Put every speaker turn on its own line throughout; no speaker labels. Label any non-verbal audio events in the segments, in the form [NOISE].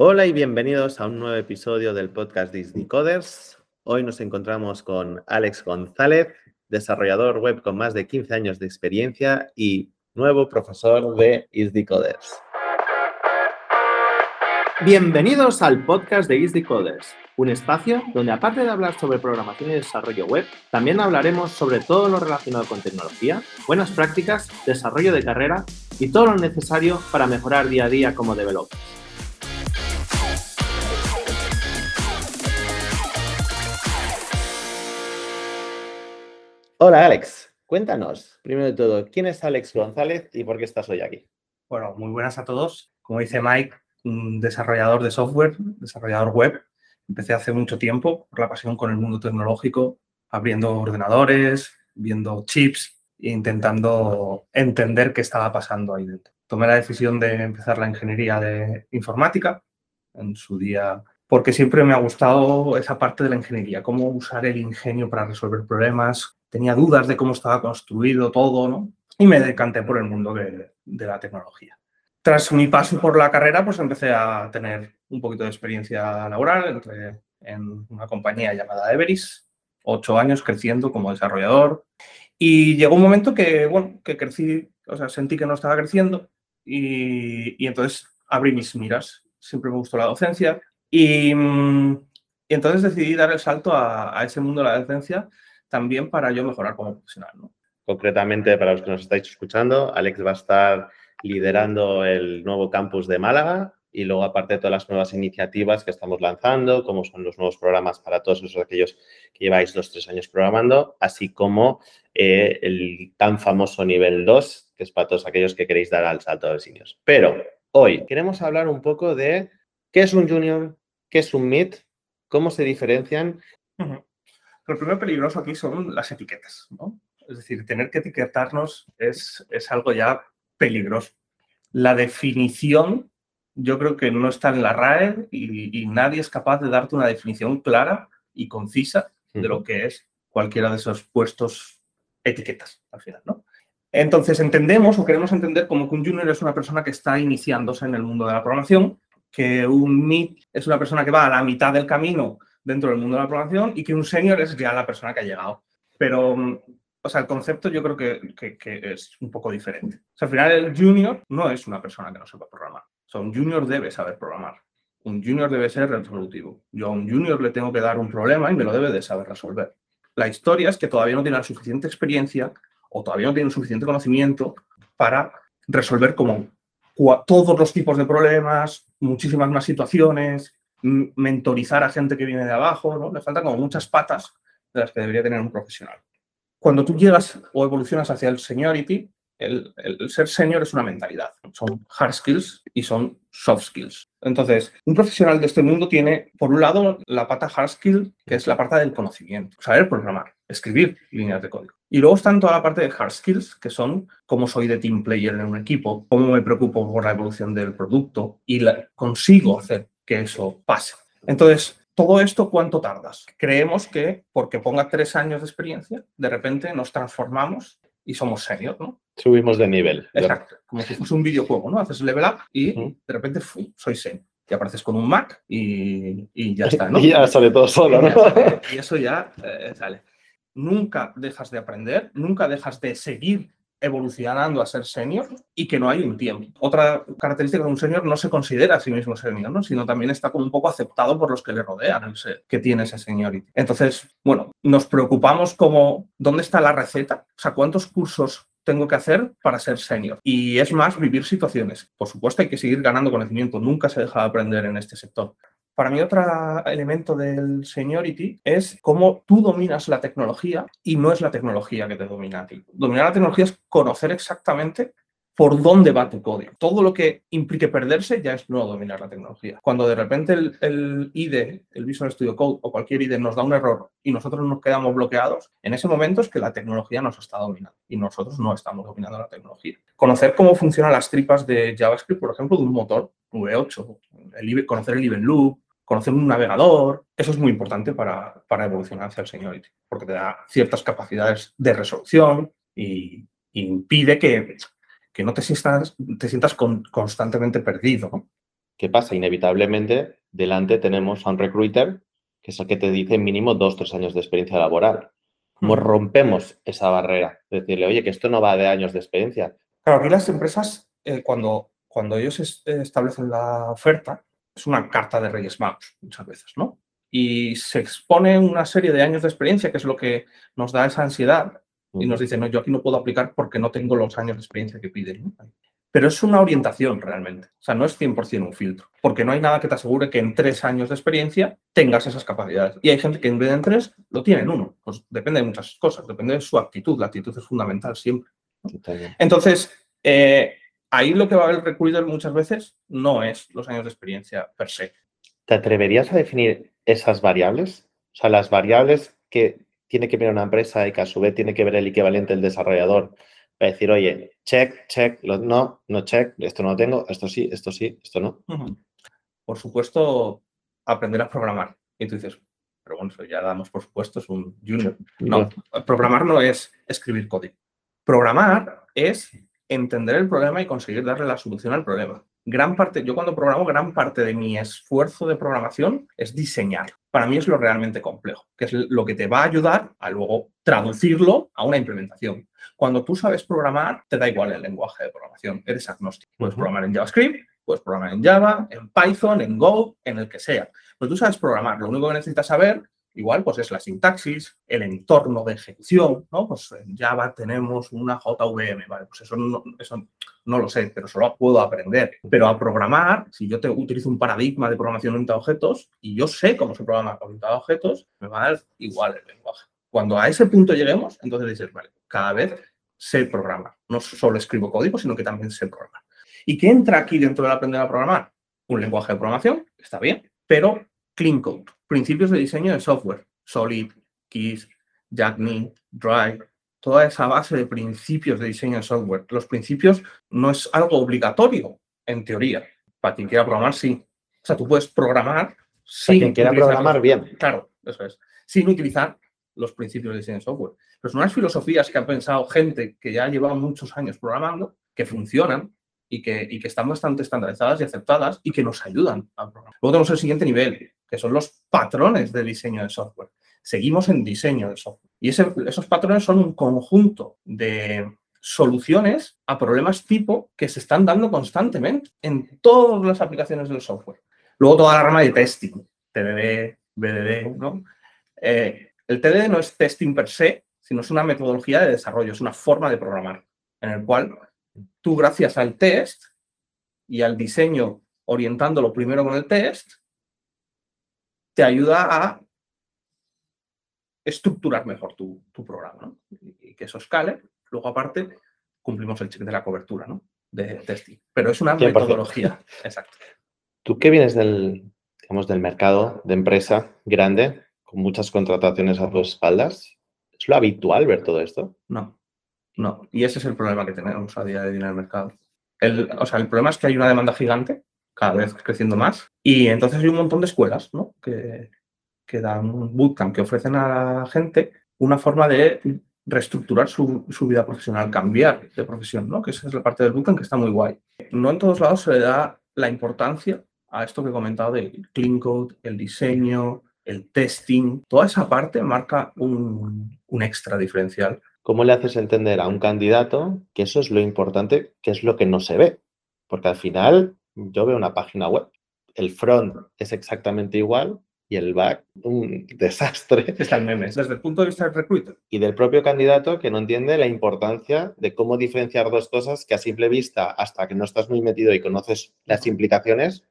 Hola y bienvenidos a un nuevo episodio del podcast Disney Coders. Hoy nos encontramos con Alex González, desarrollador web con más de 15 años de experiencia y nuevo profesor de Disney Coders. Bienvenidos al podcast de Disney Coders, un espacio donde aparte de hablar sobre programación y desarrollo web, también hablaremos sobre todo lo relacionado con tecnología, buenas prácticas, desarrollo de carrera y todo lo necesario para mejorar día a día como developers. Hola Alex, cuéntanos, primero de todo, ¿quién es Alex González y por qué estás hoy aquí?
Bueno, muy buenas a todos. Como dice Mike, un desarrollador de software, desarrollador web. Empecé hace mucho tiempo por la pasión con el mundo tecnológico, abriendo ordenadores, viendo chips e intentando entender qué estaba pasando ahí dentro. Tomé la decisión de empezar la ingeniería de informática en su día porque siempre me ha gustado esa parte de la ingeniería, cómo usar el ingenio para resolver problemas, tenía dudas de cómo estaba construido todo, ¿no? Y me decanté por el mundo de, la tecnología. Tras mi paso por la carrera, pues empecé a tener un poquito de experiencia laboral. Entré en una compañía llamada Everis, ocho años creciendo como desarrollador. Y llegó un momento que, bueno, que crecí, o sea, sentí que no estaba creciendo y, entonces abrí mis miras. Siempre me gustó la docencia y, entonces decidí dar el salto a, a ese mundo de la docencia también para yo mejorar como profesional. ¿no?
Concretamente, para los que nos estáis escuchando, Alex va a estar liderando el nuevo campus de Málaga y luego aparte de todas las nuevas iniciativas que estamos lanzando, como son los nuevos programas para todos esos aquellos que lleváis dos, tres años programando, así como eh, el tan famoso nivel 2, que es para todos aquellos que queréis dar al salto de seniors. Pero hoy queremos hablar un poco de qué es un junior, qué es un mid, cómo se diferencian
lo primero peligroso aquí son las etiquetas, ¿no? Es decir, tener que etiquetarnos es, es algo ya peligroso. La definición yo creo que no está en la RAE y, nadie es capaz de darte una definición clara y concisa de lo que es cualquiera de esos puestos etiquetas al final, ¿no? Entonces entendemos o queremos entender como que un junior es una persona que está iniciándose en el mundo de la programación, que un mid es una persona que va a la mitad del camino dentro del mundo de la programación y que un senior es ya la persona que ha llegado. Pero, mm, o sea, el concepto yo creo que, que, es un poco diferente. O sea, al final el junior no es una persona que no sepa programar. O sea, un junior debe saber programar. Un junior debe ser resolutivo. Yo a un junior le tengo que dar un problema y me lo debe de saber resolver. La historia es que todavía no tiene la suficiente experiencia o todavía no tiene suficiente conocimiento para resolver como todos los tipos de problemas, muchísimas más situaciones, mentorizar a gente que viene de abajo, ¿no? Le faltan como muchas patas de las que debería tener un profesional. Cuando tú llegas o evolucionas hacia el seniority, el, ser senior es una mentalidad. Son hard skills y son soft skills. Entonces, un profesional de este mundo tiene, por un lado, la pata hard skill, que es la parte del conocimiento, saber programar, escribir líneas de código. Y luego están toda la parte de hard skills, que son cómo soy de team player en un equipo, cómo me preocupo por la evolución del producto y consigo hacer que eso pase. Entonces, todo esto, ¿cuánto tardas? Creemos que porque ponga tres años de experiencia, de repente nos transformamos y somos senior, ¿no?
Subimos de nivel.
Exacto. Como si fuese un videojuego, ¿no? Haces level up y de repente soy senior. Y apareces con un Mac y, ya está, ¿no? [LAUGHS]
y ya sale todo solo, ¿no?
Y, eso ya eh, sale. Nunca dejas de aprender, nunca dejas de seguir evolucionando a ser senior y que no hay un tiempo. Otra característica de un senior no se considera a sí mismo senior, ¿no? sino también está como un poco aceptado por los que le rodean, que tiene ese seniority. Entonces, bueno, nos preocupamos como, ¿dónde está la receta? O sea, ¿cuántos cursos tengo que hacer para ser senior? Y es más, vivir situaciones. Por supuesto, hay que seguir ganando conocimiento, nunca se deja de aprender en este sector. Para mí otro elemento del seniority es cómo tú dominas la tecnología y no es la tecnología que te domina a ti. Dominar la tecnología es conocer exactamente por dónde va tu código. Todo lo que implique perderse ya es no dominar la tecnología. Cuando de repente el, IDE, el Visual Studio Code o cualquier IDE nos da un error y nosotros nos quedamos bloqueados, en ese momento es que la tecnología nos está dominando y nosotros no estamos dominando la tecnología. Conocer cómo funcionan las tripas de JavaScript, por ejemplo, de un motor V8, el, conocer el event loop, conocer un navegador, eso es muy importante para, para evolucionar hacia el seniority, porque te da ciertas capacidades de resolución y, impide que, que, no te sientas, te sientas constantemente perdido.
¿Qué pasa? Inevitablemente, delante tenemos a un recruiter que es el que te dice mínimo dos, tres años de experiencia laboral. ¿Cómo
Hmm.
rompemos esa barrera? Decirle, oye, que esto no va de años de experiencia.
Claro, aquí las empresas, eh, cuando, cuando ellos es- eh, establecen la oferta, es una carta de Reyes Magos muchas veces, ¿no? Y se expone una serie de años de experiencia, que es lo que nos da esa ansiedad, y nos dicen, no, yo aquí no puedo aplicar porque no tengo los años de experiencia que piden. ¿no? Pero es una orientación realmente, o sea, no es 100% un filtro, porque no hay nada que te asegure que en tres años de experiencia tengas esas capacidades. Y hay gente que en vez de en tres lo tiene en uno, pues depende de muchas cosas, depende de su actitud, la actitud es fundamental siempre. Entonces, eh, ahí lo que va a ver el recruiter muchas veces no es los años de experiencia per se.
¿Te atreverías a definir esas variables? O sea, las variables que tiene que ver una empresa y que a su vez tiene que ver el equivalente del desarrollador para decir, oye, check, check, lo- no, no check, esto no lo tengo, esto sí, esto sí, esto no.
Por supuesto, aprender a programar. Y tú dices, pero bueno, eso ya damos por supuesto, es un junior. No, programar no es escribir código. Programar es entender el problema y conseguir darle la solución al problema. Gran parte, yo cuando programo, gran parte de mi esfuerzo de programación es diseñar. Para mí es lo realmente complejo, que es lo que te va a ayudar a luego traducirlo a una implementación. Cuando tú sabes programar, te da igual el lenguaje de programación, eres agnóstico. Puedes programar en JavaScript, puedes programar en Java, en Python, en Go, en el que sea. Pero tú sabes programar, lo único que necesitas saber Igual, pues es la sintaxis, el entorno de ejecución, ¿no? Pues en Java tenemos una JVM, ¿vale? Pues eso no, eso no lo sé, pero solo puedo aprender. Pero a programar, si yo te utilizo un paradigma de programación orientada a objetos y yo sé cómo se programa orientado a objetos, me va a dar igual el lenguaje. Cuando a ese punto lleguemos, entonces dices, vale, cada vez sé programar. No solo escribo código, sino que también sé programar. ¿Y qué entra aquí dentro del aprender a programar? Un lenguaje de programación, está bien, pero clean code, principios de diseño de software, Solid, Keys, Jackney, Drive, toda esa base de principios de diseño de software. Los principios no es algo obligatorio, en teoría. Para quien quiera programar, sí. O sea, tú puedes programar
Para
sin
quien quiera programar
los-
bien.
Claro, eso es. Sin utilizar los principios de diseño de software. Pero son unas filosofías que ha pensado gente que ya lleva muchos años programando, que funcionan y que, y que están bastante estandarizadas y aceptadas y que nos ayudan a programar. Luego tenemos el siguiente nivel, que son los patrones de diseño de software. Seguimos en diseño de software. Y esos patrones son un conjunto de soluciones a problemas tipo que se están dando constantemente en todas las aplicaciones del software. Luego toda la rama de testing, TDD, BDD, ¿no? Eh, el TDD no es testing per se, sino es una metodología de desarrollo, es una forma de programar, en el cual tú gracias al test y al diseño orientándolo primero con el test, te ayuda a estructurar mejor tu, tu programa ¿no? y, que eso escale. Luego, aparte, cumplimos el check de la cobertura ¿no? de testing. Pero es una
100%.
metodología. Exacto.
Tú que vienes del, digamos, del mercado de empresa grande, con muchas contrataciones a tus espaldas, ¿es lo habitual ver todo esto?
No, no. Y ese es el problema que tenemos a día de hoy en el mercado. El, o sea, el problema es que hay una demanda gigante, cada vez creciendo más, y entonces hay un montón de escuelas ¿no? que, que dan un bootcamp, que ofrecen a la gente una forma de reestructurar su, su vida profesional, cambiar de profesión, ¿no? que esa es la parte del bootcamp que está muy guay. No en todos lados se le da la importancia a esto que he comentado del clean code, el diseño, el testing, toda esa parte marca un, un extra diferencial
¿Cómo le haces entender a un candidato que eso es lo importante, que es lo que no se ve? Porque al final yo veo una página web, el front es exactamente igual y el back un [LAUGHS] desastre.
Está el meme. Desde el punto de vista del recruiter,
Y del propio candidato que no entiende la importancia de cómo diferenciar dos cosas que a simple vista, hasta que no estás muy metido y conoces las implicaciones,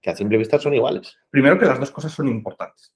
que a simple vista son iguales.
primero que las dos cosas son importantes.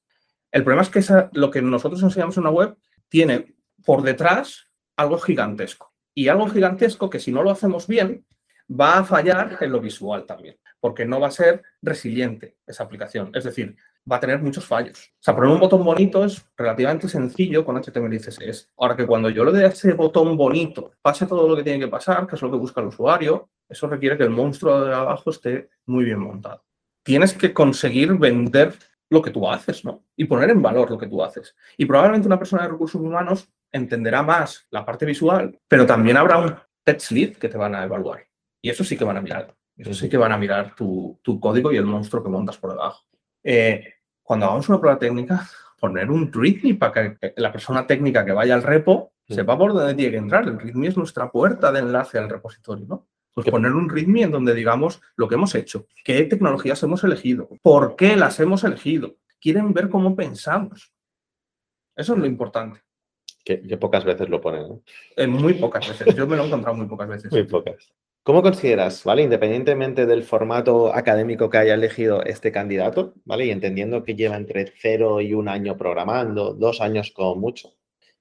El problema es que esa- lo que nosotros enseñamos en una web tiene por detrás algo gigantesco. Y algo gigantesco que si no lo hacemos bien, va a fallar en lo visual también, porque no va a ser resiliente esa aplicación. Es decir, va a tener muchos fallos. O sea, poner un botón bonito es relativamente sencillo con HTML y CSS. Ahora que cuando yo le dé ese botón bonito, pase todo lo que tiene que pasar, que es lo que busca el usuario, eso requiere que el monstruo de abajo esté muy bien montado. Tienes que conseguir vender lo que tú haces, ¿no? Y poner en valor lo que tú haces. Y probablemente una persona de recursos humanos entenderá más la parte visual, pero también habrá un tech lead que te van a evaluar. Y eso sí que van a mirar Eso sí que van a mirar tu, código y el monstruo que montas por debajo. Eh, cuando hagamos una prueba técnica, poner un README para que la persona técnica que vaya al repo sepa por dónde tiene que entrar. El README es nuestra puerta de enlace al repositorio, ¿no? Pues poner un README en donde digamos lo que hemos hecho, qué tecnologías hemos elegido, por qué las hemos elegido. Quieren ver cómo pensamos. Eso es lo importante.
Que, pocas veces lo ponen.
En muy pocas veces. Yo me lo he encontrado muy pocas veces.
Muy pocas. ¿Cómo consideras, ¿vale? Independientemente del formato académico que haya elegido este candidato, ¿vale? Y entendiendo que lleva entre cero y un año programando, dos años como mucho,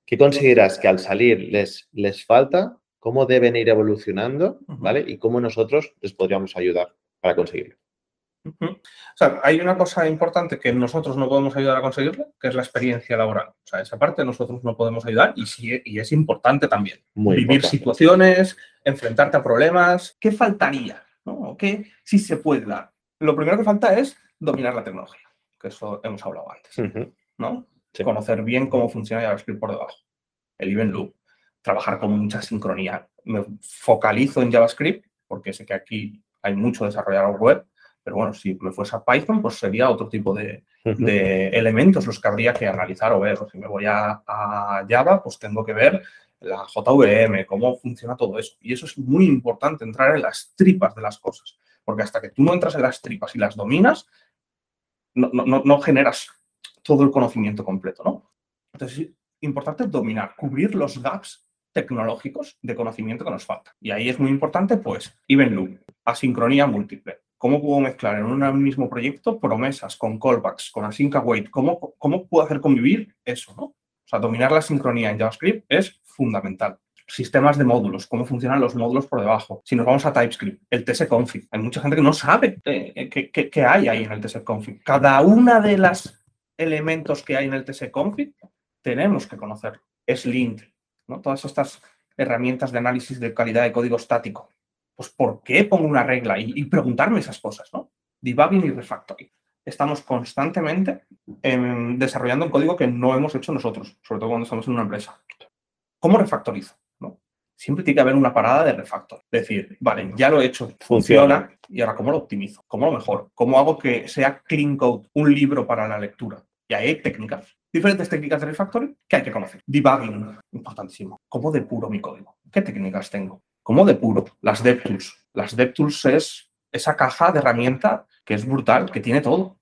¿qué consideras que al salir les, les falta? ¿Cómo deben ir evolucionando? ¿Vale? Y cómo nosotros les podríamos ayudar para conseguirlo.
O sea, hay una cosa importante que nosotros no podemos ayudar a conseguirlo, que es la experiencia laboral. O sea, esa parte nosotros no podemos ayudar y, sí, y es importante también. Vivir situaciones, enfrentarte a problemas. ¿Qué faltaría? ¿no? ¿Qué sí se puede dar? Lo primero que falta es dominar la tecnología, que eso hemos hablado antes. ¿no? Conocer bien cómo funciona JavaScript por debajo. El event loop. Trabajar con mucha sincronía. Me focalizo en JavaScript porque sé que aquí hay mucho desarrollador web pero bueno, si me fuese a Python, pues sería otro tipo de, elementos los que habría que analizar o ver. si me voy a, Java, pues tengo que ver la JVM, cómo funciona todo eso. Y eso es muy importante, entrar en las tripas de las cosas. Porque hasta que tú no entras en las tripas y las dominas, no, no generas todo el conocimiento completo, ¿no? Entonces, es importante dominar, cubrir los gaps tecnológicos de conocimiento que nos falta. Y ahí es muy importante, pues, event loop, asincronía múltiple, ¿Cómo puedo mezclar en un mismo proyecto promesas con callbacks, con async await? ¿Cómo, ¿Cómo puedo hacer convivir eso? ¿no? O sea, dominar la sincronía en JavaScript es fundamental. Sistemas de módulos, cómo funcionan los módulos por debajo. Si nos vamos a TypeScript, el tsconfig. Hay mucha gente que no sabe eh, qué, hay ahí en el tsconfig. Cada una de los elementos que hay en el tsconfig tenemos que conocer. Es lint, ¿no? Todas estas herramientas de análisis de calidad de código estático pues ¿por qué pongo una regla? Y, preguntarme esas cosas, ¿no? Debugging y refactoring. Estamos constantemente em, desarrollando un código que no hemos hecho nosotros, sobre todo cuando estamos en una empresa. ¿Cómo refactorizo? ¿no? Siempre tiene que haber una parada de refactor. Decir, vale, ya lo he hecho, funciona, y ahora ¿cómo lo optimizo? ¿Cómo lo mejor? ¿Cómo hago que sea clean code, un libro para la lectura? Y ahí hay técnicas, diferentes técnicas de refactoring que hay que conocer. Debugging, importantísimo. ¿Cómo depuro mi código? ¿Qué técnicas tengo? ¿Cómo puro? Las DevTools. Las DevTools es esa caja de herramienta que es brutal, que tiene todo.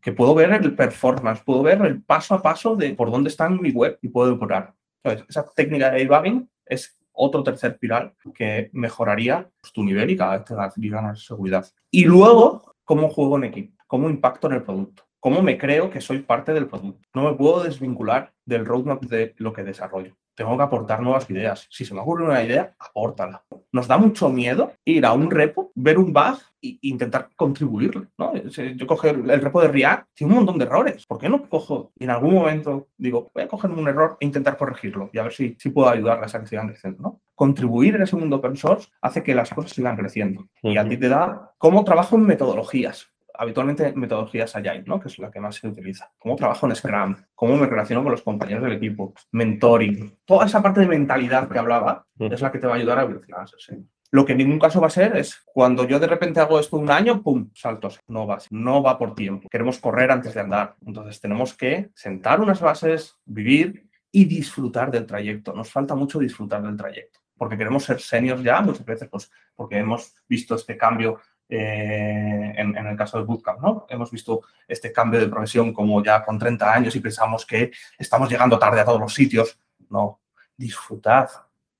Que puedo ver el performance, puedo ver el paso a paso de por dónde está en mi web y puedo depurar. Esa técnica de debugging es otro tercer pilar que mejoraría tu nivel y cada vez te da más seguridad. Y luego, ¿cómo juego en equipo? ¿Cómo impacto en el producto? ¿Cómo me creo que soy parte del producto? No me puedo desvincular del roadmap de lo que desarrollo tengo que aportar nuevas ideas. Si se me ocurre una idea, apórtala. Nos da mucho miedo ir a un repo, ver un bug e intentar contribuirle. ¿no? Yo cojo el, repo de React, tiene un montón de errores. ¿Por qué no cojo y en algún momento digo, voy a coger un error e intentar corregirlo y a ver si, si puedo ayudarlas a que sigan creciendo? ¿no? Contribuir en ese mundo open source hace que las cosas sigan creciendo. Y a ti te da cómo trabajo en metodologías habitualmente metodologías Agile, ¿no? que es la que más se utiliza. ¿Cómo trabajo en Scrum? ¿Cómo me relaciono con los compañeros del equipo? Mentoring. Toda esa parte de mentalidad que hablaba es la que te va a ayudar a evolucionar Lo que en ningún caso va a ser es cuando yo de repente hago esto un año, ¡pum! Saltos. No va, no va por tiempo. Queremos correr antes de andar. Entonces tenemos que sentar unas bases, vivir y disfrutar del trayecto. Nos falta mucho disfrutar del trayecto. Porque queremos ser seniors ya, muchas veces, pues porque hemos visto este cambio eh, en, el caso del bootcamp, ¿no? Hemos visto este cambio de profesión como ya con 30 años y pensamos que estamos llegando tarde a todos los sitios. No, disfrutad.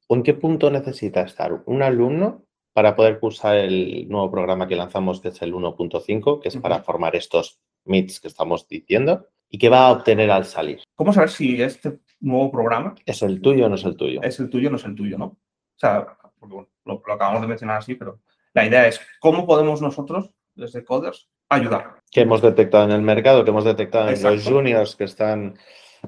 ¿En qué punto necesita estar un alumno para poder cursar el nuevo programa que lanzamos, que es el 1.5, que es para formar estos MITs que estamos diciendo? ¿Y qué va a obtener al salir?
¿Cómo saber si este nuevo programa
es el tuyo o no es el tuyo?
Es el tuyo o no es el tuyo, ¿no? O sea, lo acabamos de mencionar así, pero la idea es cómo podemos nosotros, desde Coders, ayudar.
Que hemos detectado en el mercado, que hemos detectado en los juniors que están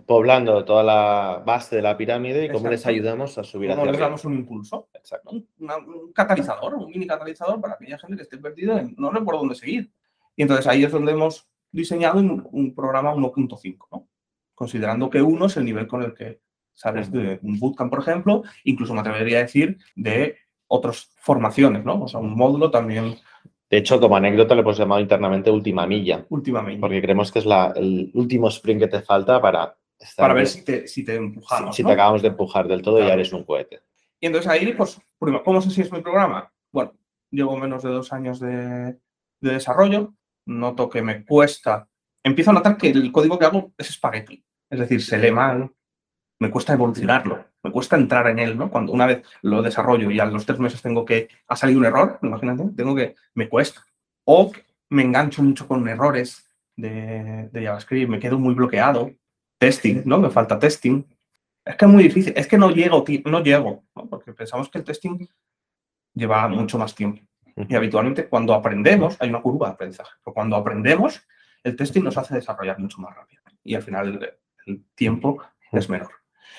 poblando toda la base de la pirámide y cómo les ayudamos a subir
¿Cómo les damos un impulso? Exacto. Un, catalizador, un mini catalizador para aquella gente que esté perdida y no sé por dónde seguir. Y entonces ahí es donde hemos diseñado un, programa 1.5, ¿no? considerando que uno es el nivel con el que sales de un bootcamp, por ejemplo, incluso me atrevería a decir de otras formaciones, ¿no? O sea, un módulo también
De hecho, como anécdota le hemos llamado internamente última milla.
Última milla.
Porque creemos que es la, el último sprint que te falta para estar
Para ver si te, si te empujamos.
si
¿no?
te acabamos de empujar del todo y ya eres un cohete.
Y entonces ahí, pues, primero, ¿cómo sé si es mi programa? Bueno, llevo menos de dos años de, de desarrollo, noto que me cuesta, empiezo a notar que el código que hago es espagueti, es decir, se lee mal, me cuesta evolucionarlo, me cuesta entrar en él, ¿no? Cuando una vez lo desarrollo y a los tres meses tengo que, ha salido un error, imagínate, tengo que, me cuesta. O me engancho mucho con errores de, de JavaScript, me quedo muy bloqueado, testing, ¿no? Me falta testing, es que es muy difícil, es que no llego, no llego, ¿no? porque pensamos que el testing lleva mucho más tiempo. Y habitualmente cuando aprendemos, hay una curva de aprendizaje, pero cuando aprendemos, el testing nos hace desarrollar mucho más rápido. Y al final el, el tiempo es menor.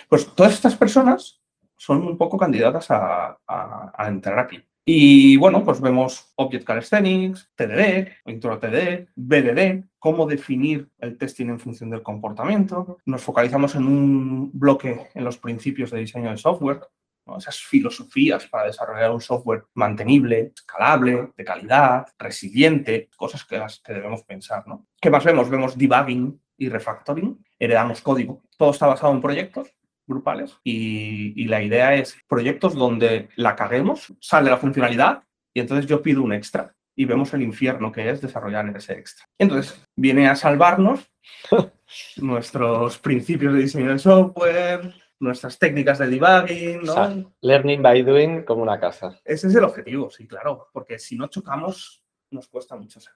Pues todas estas personas son un poco candidatas a, a- a entrar aquí. Y bueno, pues vemos Object Calisthenics, TDD, Intro TDD, BDD, cómo definir el testing en función del comportamiento. Nos focalizamos en un bloque en los principios de diseño de software, ¿no? esas filosofías para desarrollar un software mantenible, escalable, de calidad, resiliente, cosas que las que debemos pensar. ¿no? ¿Qué más vemos? Vemos debugging y refactoring, heredamos código. Todo está basado en proyectos grupales y, y la idea es proyectos donde la caguemos, sale la funcionalidad y entonces yo pido un extra y vemos el infierno que es desarrollar ese extra. Entonces viene a salvarnos [LAUGHS] nuestros principios de diseño de software, nuestras técnicas de debugging, ¿no?
O sea, learning by doing como una casa.
Ese es el objetivo, sí, claro, porque si no chocamos nos cuesta mucho. hacer.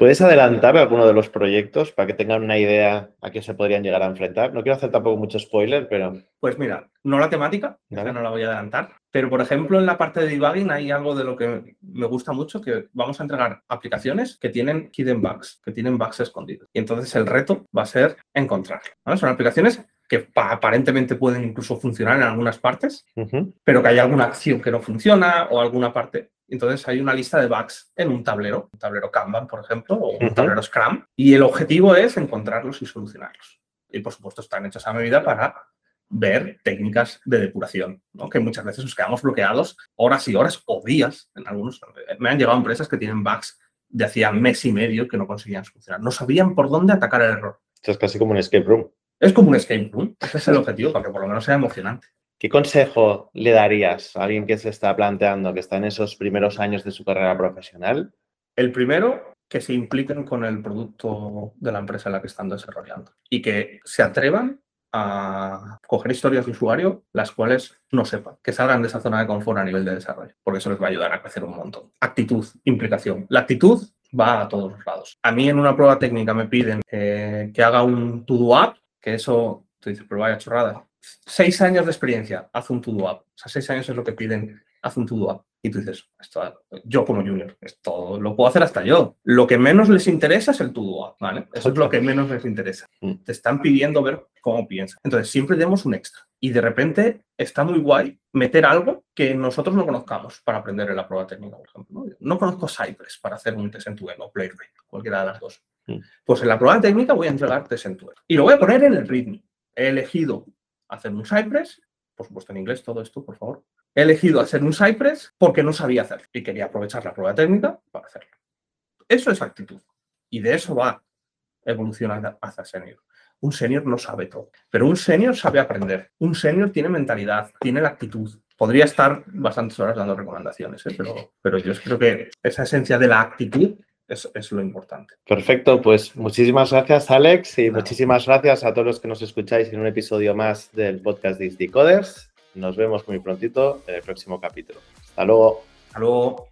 ¿Puedes adelantar alguno de los proyectos para que tengan una idea a qué se podrían llegar a enfrentar? No quiero hacer tampoco mucho spoiler, pero
Pues mira, no la temática,
Vale.
no la voy a adelantar, pero por ejemplo en la parte de debugging hay algo de lo que me gusta mucho, que vamos a entregar aplicaciones que tienen hidden bugs, que tienen bugs escondidos. Y entonces el reto va a ser encontrarlo. ¿vale? Son aplicaciones que pa- aparentemente pueden incluso funcionar en algunas partes, pero que hay alguna acción que no funciona o alguna parte. Entonces hay una lista de bugs en un tablero, un tablero Kanban, por ejemplo, o un tablero Scrum, y el objetivo es encontrarlos y solucionarlos. Y por supuesto están hechos a medida para ver técnicas de depuración, ¿no? que muchas veces nos quedamos bloqueados horas y horas o días. En algunos me han llegado empresas que tienen bugs de hacía mes y medio que no conseguían solucionar. No sabían por dónde atacar el error.
esto es casi como un escape room.
Es como un escape room. Ese es el objetivo, para que por lo menos sea emocionante.
¿Qué consejo le darías a alguien que se está planteando, que está en esos primeros años de su carrera profesional?
El primero, que se impliquen con el producto de la empresa en la que están desarrollando y que se atrevan a coger historias de usuario las cuales no sepan, que salgan de esa zona de confort a nivel de desarrollo, porque eso les va a ayudar a crecer un montón. Actitud, implicación. La actitud va a todos los lados. A mí en una prueba técnica me piden eh, que haga un to-do app, que eso, tú dices, pero vaya chorrada. Seis años de experiencia, haz un to-do app. O sea, seis años es lo que piden, haz un to-do app. Y tú dices, esto, yo como junior, esto lo puedo hacer hasta yo. Lo que menos les interesa es el to-do app, ¿vale? Eso es lo que menos les interesa.
Mm.
Te están pidiendo ver cómo piensas. Entonces, siempre demos un extra. Y de repente está muy guay meter algo que nosotros no conozcamos para aprender en la prueba técnica, por ejemplo. No, No conozco Cypress para hacer un test en tu o Playwright, cualquiera de las dos.
Mm.
Pues en la prueba técnica voy a entregar test en tu Y lo voy a poner en el README. He elegido hacer un Cypress, por supuesto en inglés todo esto, por favor. He elegido hacer un Cypress porque no sabía hacerlo y quería aprovechar la prueba técnica para hacerlo. Eso es actitud. Y de eso va evolucionar hacia senior. Un senior no sabe todo, pero un senior sabe aprender. Un senior tiene mentalidad, tiene la actitud. Podría estar bastantes horas dando recomendaciones, ¿eh? pero, pero yo creo que esa esencia de la actitud es, es lo importante.
Perfecto, pues muchísimas gracias Alex y muchísimas gracias a todos los que nos escucháis en un episodio más del podcast de Decoders. Nos vemos muy prontito en el próximo capítulo. Hasta luego.
Hasta luego.